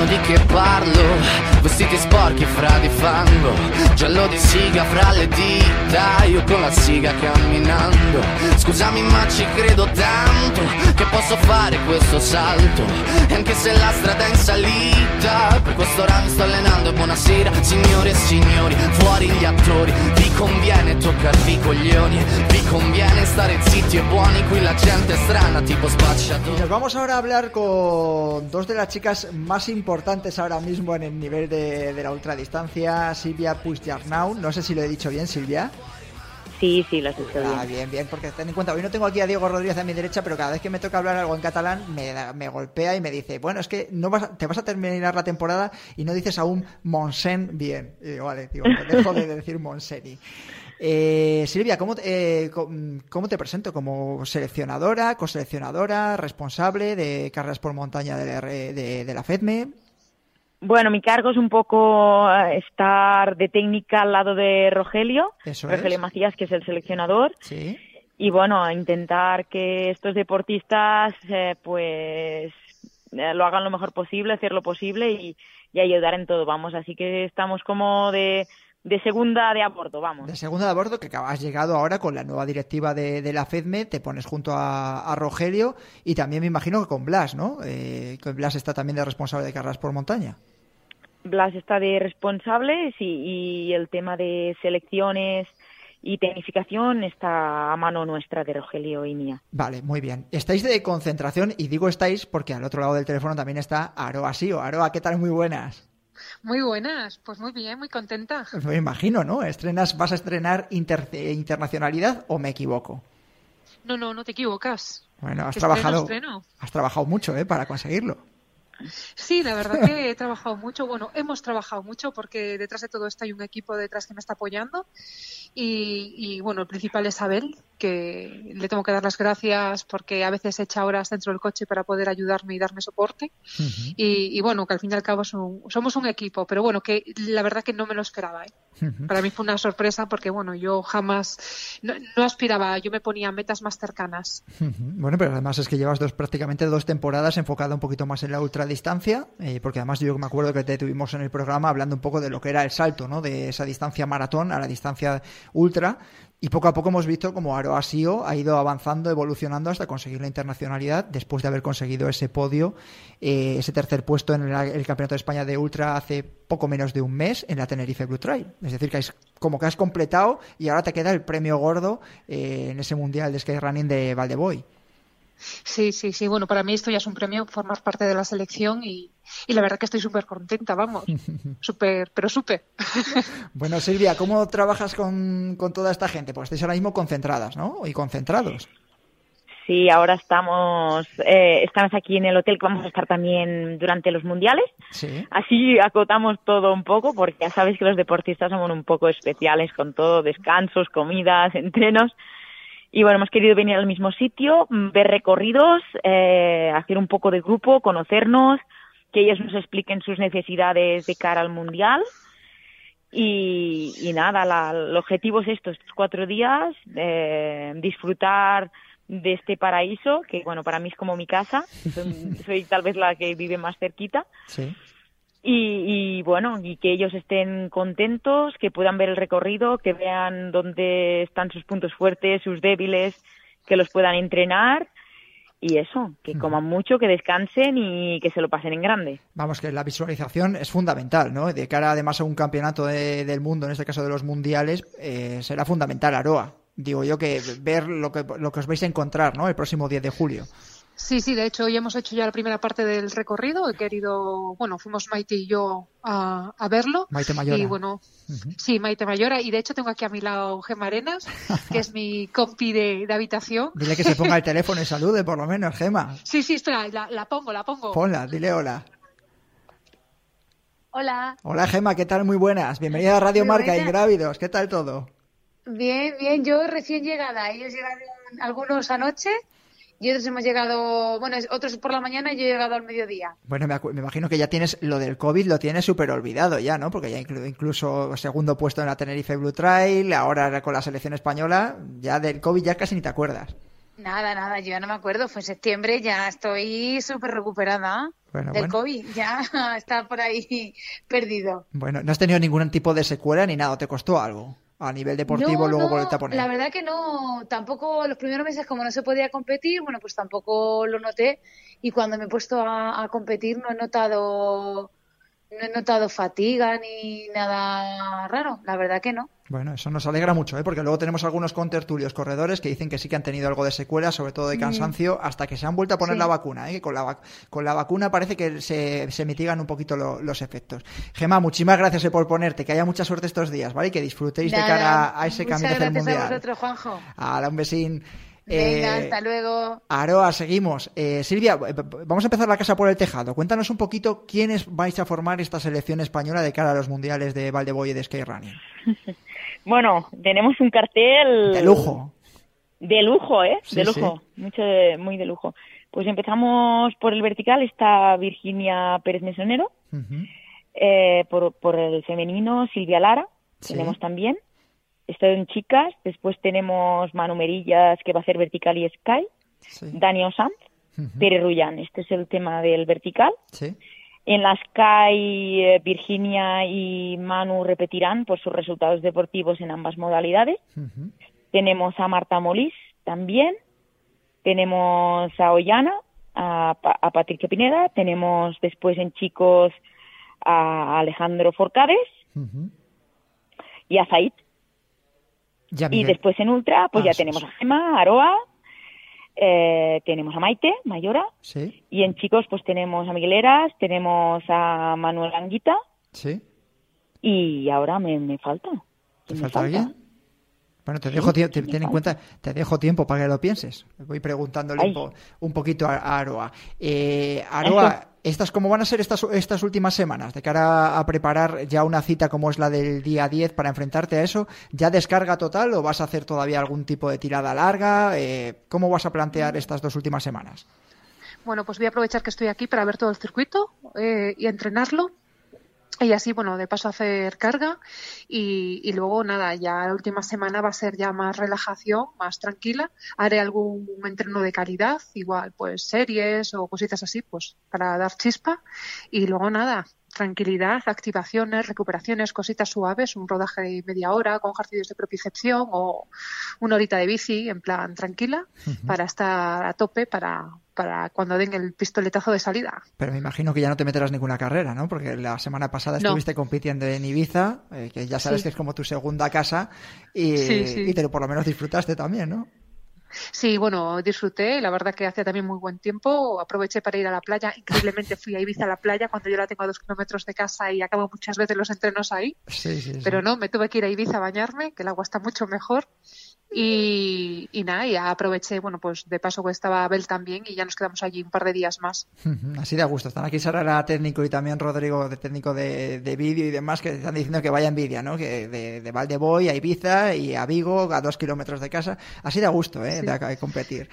sanno di che parlo, vestiti sporchi fra di fango, giallo di siga fra le dita, io con la siga camminando. Scusami ma ci credo tanto che posso fare questo salto, e anche se la strada è in salita, per questo ora mi sto allenando. Buonasera signore e signori, fuori gli attori, vi conviene toccarvi i coglioni, vi conviene stare zitti e buoni, qui la gente è strana tipo spacciatori. Nos vamos ahora a hablar con dos de las chicas más importantes ahora mismo en el nivel de, de la ultradistancia, Silvia Puigdjarnau. No sé si lo he dicho bien, Silvia. Sí, sí, lo has dicho Ah, bien. bien, bien, porque ten en cuenta, hoy no tengo aquí a Diego Rodríguez a mi derecha, pero cada vez que me toca hablar algo en catalán me, me golpea y me dice, bueno, es que no vas a- te vas a terminar la temporada y no dices aún Monsen bien. Y digo, vale, digo, pues dejo de decir Monseni. Eh, Silvia, ¿cómo, te- eh, ¿cómo te presento? ¿Como seleccionadora, coseleccionadora, responsable de carreras por montaña de de, de la FEDME? Bueno, mi cargo es un poco eh, estar de técnica al lado de Rogelio, Eso Rogelio es. Macías, que es el seleccionador, Sí. y bueno, a intentar que estos deportistas eh, pues eh, lo hagan lo mejor posible, hacer lo posible y, y ayudar en todo, vamos. Así que estamos como de, de segunda de a bordo, vamos. De segunda de bordo, que has llegado ahora con la nueva directiva de, de la FEDME, te pones junto a, a Rogelio y también me imagino que con Blas, ¿no? Eh, que Blas está también de responsable de carreras por montaña. Blas está de responsables y, y el tema de selecciones y tecnificación está a mano nuestra de Rogelio y mía. Vale, muy bien. Estáis de concentración y digo estáis porque al otro lado del teléfono también está Aroa Sio. Aroa, ¿qué tal? Muy buenas. Muy buenas, pues muy bien, muy contenta. Me imagino, ¿no? ¿Estrenas, ¿Vas a estrenar inter- eh, internacionalidad o me equivoco? No, no, no te equivocas. Bueno, has Estreno, trabajado, estreno. has trabajado mucho, ¿eh? Para conseguirlo. Sí, la verdad que he trabajado mucho. Bueno, hemos trabajado mucho porque detrás de todo esto hay un equipo detrás que me está apoyando. Y, y, bueno, el principal es Abel, que le tengo que dar las gracias porque a veces echa horas dentro del coche para poder ayudarme y darme soporte. Y, y bueno, que al fin y al cabo un- somos un equipo, pero bueno, que la verdad que no me lo esperaba. ¿eh? Para mí fue una sorpresa porque bueno, yo jamás, no, no aspiraba, yo me ponía metas más cercanas. Bueno, pero además es que llevas dos, prácticamente dos temporadas enfocada un poquito más en la ultradistancia, eh, porque además yo me acuerdo que te tuvimos en el programa hablando un poco de lo que era el salto, ¿no? De esa distancia maratón a la distancia ultra. Y poco a poco hemos visto como Aroa Sio ha ido avanzando, evolucionando hasta conseguir la internacionalidad después de haber conseguido ese podio, eh, ese tercer puesto en el, Campeonato de España de Ultra hace poco menos de un mes en la Tenerife Blue Trail. Es decir, que has- como que has completado y ahora te queda el premio gordo eh, en ese Mundial de Skyrunning de Valdeboy. Sí, sí, sí. Bueno, para mí esto ya es un premio, formar parte de la selección y, y la verdad que estoy súper contenta, vamos. Súper, pero súper. Bueno, Silvia, ¿cómo trabajas con, con toda esta gente? Pues estáis ahora mismo concentradas, ¿no? Y concentrados. Sí, ahora estamos, eh, estamos aquí en el hotel que vamos a estar también durante los mundiales. Sí. Así acotamos todo un poco porque ya sabéis que los deportistas somos un poco especiales con todo, descansos, comidas, entrenos. Y bueno, hemos querido venir al mismo sitio, mm, ver recorridos, eh, hacer un poco de grupo, conocernos, que ellos nos expliquen sus necesidades de cara al mundial. Y, y nada, la- el objetivo es esto, estos cuatro días, eh, disfrutar de este paraíso, que bueno, para mí es como mi casa, soy, soy tal vez la que vive más cerquita, Sí. Y, y, bueno, y que ellos estén contentos, que puedan ver el recorrido, que vean dónde están sus puntos fuertes, sus débiles, que los puedan entrenar y eso, que coman mucho, que descansen y que se lo pasen en grande. Vamos, que la visualización es fundamental, ¿no? De cara además a un campeonato del mundo, en este caso de los mundiales, eh, será fundamental Aroa. Digo yo que ver lo que, lo que os vais a encontrar, ¿no? El próximo 10 de julio. Sí, sí, de hecho hoy hemos hecho ya la primera parte del recorrido. He querido, bueno, fuimos Maite y yo a, verlo. Maite Mayora. Y bueno, sí, Maite Mayora. Y de hecho tengo aquí a mi lado Gema Arenas, que es mi compi de, habitación. Dile que se ponga el teléfono y salude, por lo menos, Gema. Sí, sí, espera, la, pongo, la pongo. Ponla, dile hola. Hola. Hola, Gema, ¿qué tal? Muy buenas. Bienvenida a Radio Marca y Grávidos. ¿Qué tal todo? Bien, bien. Yo recién llegada. Ellos llegaron algunos anoche y otros hemos llegado, bueno, otros por la mañana y yo he llegado al mediodía. Bueno, me, imagino que ya tienes lo del COVID, lo tienes súper olvidado ya, ¿no? Porque ya incluso segundo puesto en la Tenerife Blue Trail, ahora con la selección española, ya del COVID ya casi ni te acuerdas. Nada, nada, yo ya no me acuerdo, fue en septiembre, ya estoy súper recuperada del COVID, ya está por ahí perdido. Bueno, no has tenido ningún tipo de secuela ni nada, ¿te costó algo? A nivel deportivo luego por volverte a poner? La verdad que no, tampoco los primeros meses como no se podía competir, bueno, pues tampoco lo noté y cuando me he puesto a competir no he notado no he notado fatiga ni nada raro, la verdad que no. Bueno, eso nos alegra mucho, ¿eh? porque luego tenemos algunos contertulios corredores que dicen que sí que han tenido algo de secuela, sobre todo de mm. cansancio, hasta que se han vuelto a poner la vacuna. ¿eh? Con, la con la vacuna parece que se, se mitigan un poquito los efectos. Gema, muchísimas gracias eh, por ponerte, que haya mucha suerte estos días, ¿vale? Y que disfrutéis de cara a ese camino hacia el mundial. A vosotros, Juanjo. un besín. Venga, eh, hasta luego. Aroa, seguimos. Eh, Silvia, eh, vamos a empezar la casa por el tejado. Cuéntanos un poquito quiénes vais a formar esta selección española de cara a los mundiales de Valdeboy y de Skyrunning. bueno, tenemos un cartel. De lujo. De lujo, ¿eh? de lujo. Mucho muy de lujo. Pues empezamos por el vertical, está Virginia Pérez Mesonero. por, por el femenino, Silvia Lara. Tenemos también. Esto en chicas. Después tenemos Manu Merillas, que va a hacer vertical y sky. Dani Osanz, Pere Rullán. Este es el tema del vertical. En la Sky, eh, Virginia y Manu repetirán por sus resultados deportivos en ambas modalidades. Tenemos a Marta Molís también. Tenemos a Ollana, a, a, Patricia Pineda. Tenemos después en chicos a Alejandro Forcades y a Zaid y después en Ultra, pues ya tenemos a Gemma, Aroa, eh, tenemos a Maite, Mayora. Sí. Y en chicos, pues tenemos a Migueleras, tenemos a Manuel Anguita. Sí. Y ahora me, me falta. ¿Te falta, alguien? Bueno, te dejo, ten en cuenta, te dejo tiempo para que lo pienses. Voy preguntándole un, poquito a, Aroa. Eh, Aroa, estas cómo van a ser estas, estas últimas semanas de cara a preparar ya una cita como es la del día 10 para enfrentarte a eso? ¿Ya descarga total o vas a hacer todavía algún tipo de tirada larga? Eh, ¿Cómo vas a plantear estas dos últimas semanas? Bueno, pues voy a aprovechar que estoy aquí para ver todo el circuito eh, y entrenarlo y así, bueno, de paso hacer carga y, y, luego nada, ya la última semana va a ser ya más relajación, más tranquila. Haré algún entreno de calidad, igual pues series o cositas así, pues para dar chispa. Y luego nada, tranquilidad, activaciones, recuperaciones, cositas suaves, un rodaje de media hora con ejercicios de propiocepción o una horita de bici en plan tranquila para estar a tope para, para cuando den el pistoletazo de salida. Pero me imagino que ya no te meterás ninguna carrera, ¿no? Porque la semana pasada estuviste compitiendo en Ibiza, eh, que ya sabes que es como tu segunda casa, y, y te, por lo menos disfrutaste también, ¿no? Sí, bueno, disfruté. La verdad que hacía también muy buen tiempo. Aproveché para ir a la playa. Increíblemente fui a Ibiza a la playa cuando yo la tengo a dos kilómetros de casa y acabo muchas veces los entrenos ahí. Sí, sí, Pero no, me tuve que ir a Ibiza a bañarme, que el agua está mucho mejor. Y, nada, ya aproveché, bueno, pues de paso que estaba Abel también y ya nos quedamos allí un par de días más. Así de gusto. Están aquí Sara era técnico y también Rodrigo, de técnico de, vídeo y demás, que están diciendo que vaya envidia, ¿no? Que de, de Valdeboy a Ibiza y a Vigo, a dos kilómetros de casa. Así de gusto, ¿eh? De, de competir.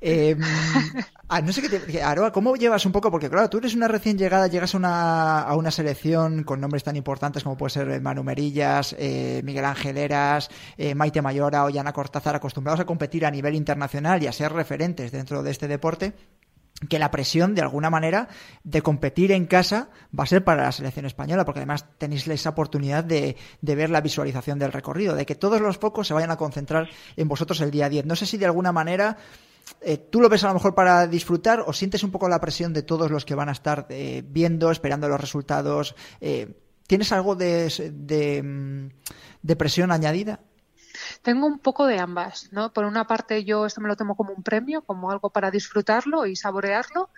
Eh, no sé qué te, Aroa, ¿cómo llevas un poco? Porque claro, tú eres una recién llegada, llegas a una, a una selección con nombres tan importantes como puede ser Manu Merillas, eh, Miguel Ángel Eras, eh, Maite Mayora o Yana Cortázar, acostumbrados a competir a nivel internacional y a ser referentes dentro de este deporte. que la presión, de alguna manera, de competir en casa va a ser para la selección española, porque además tenéis esa oportunidad de, de, ver la visualización del recorrido, de que todos los focos se vayan a concentrar en vosotros el día 10. No sé si de alguna manera eh, tú lo ves a lo mejor para disfrutar o sientes un poco la presión de todos los que van a estar eh, viendo, esperando los resultados. Eh, ¿Tienes algo de, mm, de presión añadida? Tengo un poco de ambas, ¿no? Por una parte yo esto me lo tomo como un premio, como algo para disfrutarlo y saborearlo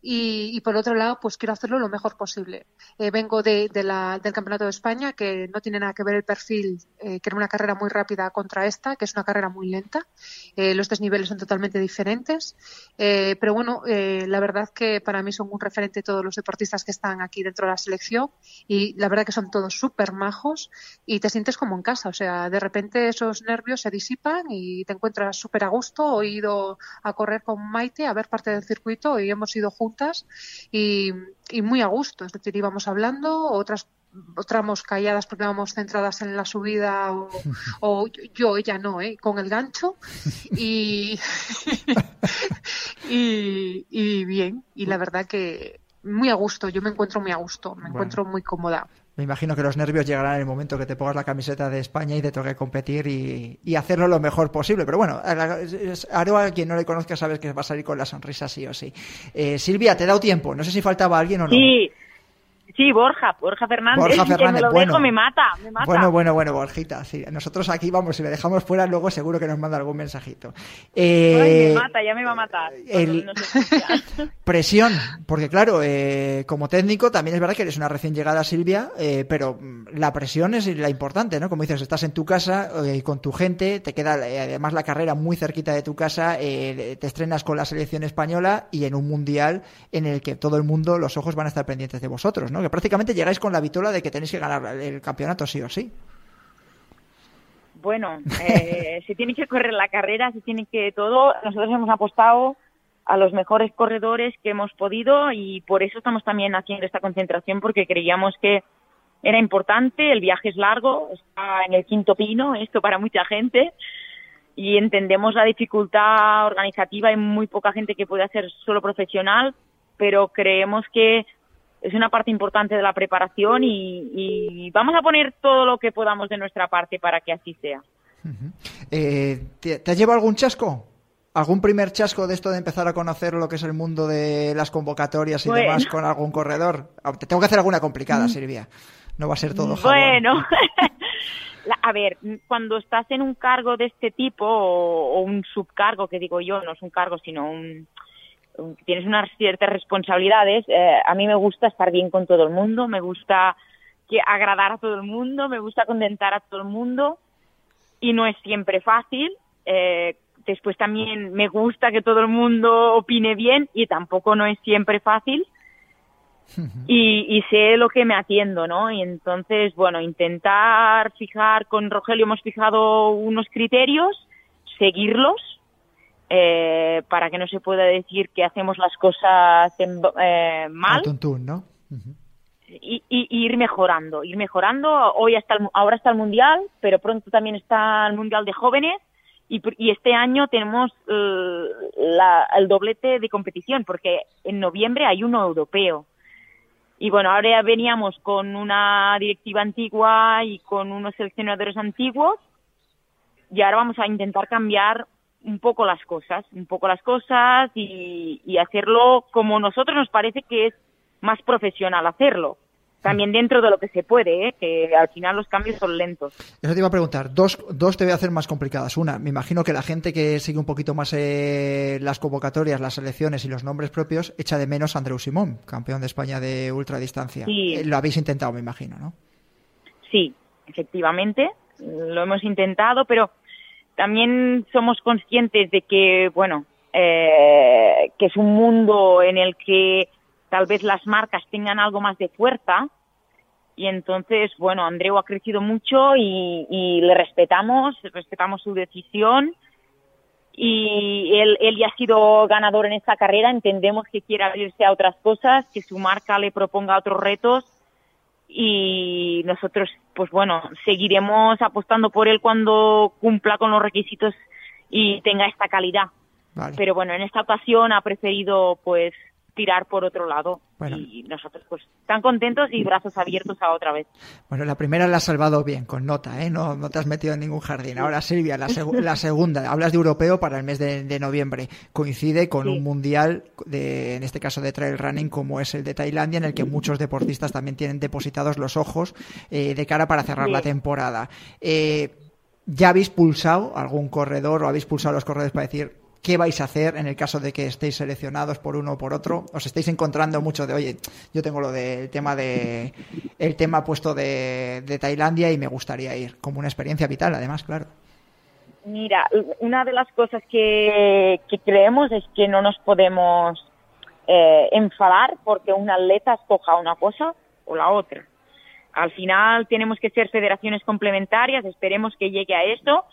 y, y, por otro lado, pues quiero hacerlo lo mejor posible. Eh, vengo de, la, del Campeonato de España, que no tiene nada que ver el perfil, eh, que era una carrera muy rápida contra esta, que es una carrera muy lenta. Eh, los desniveles son totalmente diferentes. Eh, pero bueno, eh, la verdad que para mí son un referente todos los deportistas que están aquí dentro de la selección y la verdad que son todos súper majos y te sientes como en casa. O sea, de repente esos nervios se disipan y te encuentras súper a gusto. He ido a correr con Maite a ver parte del circuito y hemos ido juntos y, y, muy a gusto. Es decir, íbamos hablando, otras tramos calladas porque íbamos centradas en la subida o, o yo, ella no, ¿eh? con el gancho y, y, y, bien. Y la verdad que muy a gusto, yo me encuentro muy a gusto, me bueno. encuentro muy cómoda. Me imagino que los nervios llegarán en el momento que te pongas la camiseta de España y te toque competir y, y hacerlo lo mejor posible. Pero bueno, a Aroa, quien no le conozca, sabes que va a salir con la sonrisa sí o sí. Eh, Silvia, ¿te he dado tiempo? No sé si faltaba alguien o no. Sí. Sí, Borja, Borja Fernández. Borja Fernández, me lo bueno. dejo, me mata, me mata. Bueno, bueno, bueno, Borjita. Sí. Nosotros aquí, vamos, si le dejamos fuera, luego seguro que nos manda algún mensajito. Eh, Ay, me mata, ya me va a matar. El... No Presión, porque claro, eh, como técnico también es verdad que eres una recién llegada, Silvia, eh, pero la presión es la importante, ¿no? Como dices, estás en tu casa eh, con tu gente, te queda eh, además la carrera muy cerquita de tu casa, eh, te estrenas con la selección española y en un mundial en el que todo el mundo, los ojos van a estar pendientes de vosotros, ¿no? Que prácticamente llegáis con la vitola de que tenéis que ganar el campeonato sí o sí. Bueno, eh, se tiene que correr la carrera, se tiene que todo. Nosotros hemos apostado a los mejores corredores que hemos podido y por eso estamos también haciendo esta concentración porque creíamos que era importante, el viaje es largo, está en el quinto pino, esto para mucha gente, y entendemos la dificultad organizativa, hay muy poca gente que puede hacer solo profesional, pero creemos que es una parte importante de la preparación y, y, vamos a poner todo lo que podamos de nuestra parte para que así sea. Uh -huh. eh, ¿te, ¿Te has llevado algún chasco? ¿Algún primer chasco de esto de empezar a conocer lo que es el mundo de las convocatorias y bueno. demás con algún corredor? Te tengo que hacer alguna complicada, Silvia. No va a ser todo jabón. Bueno, a ver, cuando estás en un cargo de este tipo o, o, un subcargo, que digo yo, no es un cargo, sino un, tienes unas ciertas responsabilidades. Eh, a mí me gusta estar bien con todo el mundo, me gusta que agradar a todo el mundo, me gusta contentar a todo el mundo y no es siempre fácil. Eh, después también me gusta que todo el mundo opine bien y tampoco no es siempre fácil. Y, y, sé lo que me atiendo, ¿no? Y entonces, bueno, intentar fijar, con Rogelio hemos fijado unos criterios, seguirlos, eh, para que no se pueda decir que hacemos las cosas en, eh, mal. Tuntún, ¿no? Uh -huh. y, y, y, ir mejorando, ir mejorando. Hoy está el, ahora está el mundial, pero pronto también está el mundial de jóvenes y, y este año tenemos uh, la, el doblete de competición porque en noviembre hay uno europeo. Y bueno, ahora veníamos con una directiva antigua y con unos seleccionadores antiguos y ahora vamos a intentar cambiar un poco las cosas, un poco las cosas y, y hacerlo como nosotros nos parece que es más profesional hacerlo. También dentro de lo que se puede, ¿eh? que al final los cambios son lentos. Eso te iba a preguntar. Dos, dos te voy a hacer más complicadas. Una, me imagino que la gente que sigue un poquito más eh, las convocatorias, las selecciones y los nombres propios echa de menos a Andreu Simón, campeón de España de ultradistancia. Sí. Eh, lo habéis intentado, me imagino, ¿no? Sí, efectivamente. Lo hemos intentado, pero también somos conscientes de que, bueno, eh, que es un mundo en el que tal vez las marcas tengan algo más de fuerza. Y entonces, bueno, Andreu ha crecido mucho y, le respetamos, respetamos su decisión. Y él, él ya ha sido ganador en esta carrera, entendemos que quiere abrirse a otras cosas, que su marca le proponga otros retos y nosotros, pues bueno, seguiremos apostando por él cuando cumpla con los requisitos y tenga esta calidad. Pero bueno, en esta ocasión ha preferido pues tirar por otro lado. Y nosotros, pues, tan contentos y brazos abiertos a otra vez. Bueno, la primera la has salvado bien, con nota, ¿eh? No, no te has metido en ningún jardín. Ahora, Silvia, la, la segunda, hablas de europeo para el mes de, noviembre. Coincide con un mundial, de, en este caso de trail running, como es el de Tailandia, en el que muchos deportistas también tienen depositados los ojos eh, de cara para cerrar la temporada. Eh, ¿Ya habéis pulsado algún corredor o habéis pulsado los corredores para decir qué vais a hacer en el caso de que estéis seleccionados por uno o por otro. Os estáis encontrando mucho de, oye, yo tengo lo del tema de el tema puesto de, Tailandia y me gustaría ir, como una experiencia vital, además, claro. Mira, una de las cosas que, creemos es que no nos podemos eh, enfadar porque un atleta escoja una cosa o la otra. Al final tenemos que ser federaciones complementarias, esperemos que llegue a esto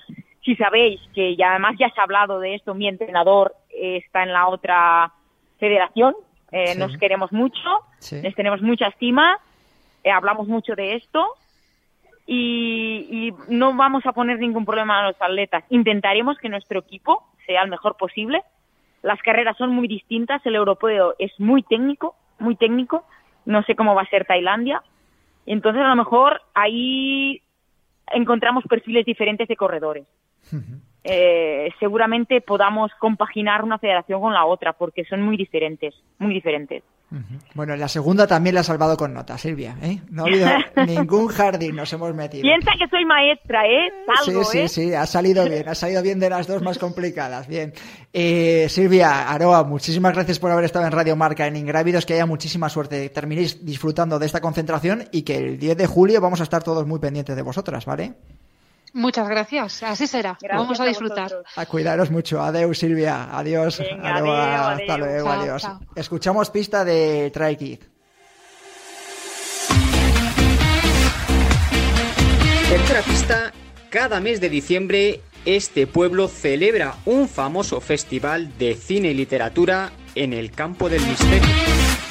si sabéis que ya además ya se ha hablado de esto, mi entrenador está en la otra federación, eh, nos queremos mucho, les tenemos mucha estima, eh, hablamos mucho de esto y, no vamos a poner ningún problema a los atletas. Intentaremos que nuestro equipo sea el mejor posible. Las carreras son muy distintas, el europeo es muy técnico, muy técnico, no sé cómo va a ser Tailandia. Entonces a lo mejor ahí encontramos perfiles diferentes de corredores. Eh, seguramente podamos compaginar una federación con la otra, porque son muy diferentes, muy diferentes. Bueno, la segunda también la ha salvado con nota, Silvia. ¿eh? No ha habido ningún jardín, nos hemos metido. Piensa que soy maestra, ¿eh? sí, sí, ¿eh? sí, ha salido bien, ha salido bien de las dos más complicadas. Bien. Eh, Silvia, Aroa, muchísimas gracias por haber estado en Radio Marca en Ingrávidos, que haya muchísima suerte, terminéis disfrutando de esta concentración y que el 10 de julio vamos a estar todos muy pendientes de vosotras, ¿vale? Muchas gracias, así será. Vamos a disfrutar. A, cuidaros mucho. Adiós, Silvia. Adiós. Hasta luego. adiós. Escuchamos pista de Try Kid. Tercera pista. Cada mes de diciembre, este pueblo celebra un famoso festival de cine y literatura en el campo del misterio.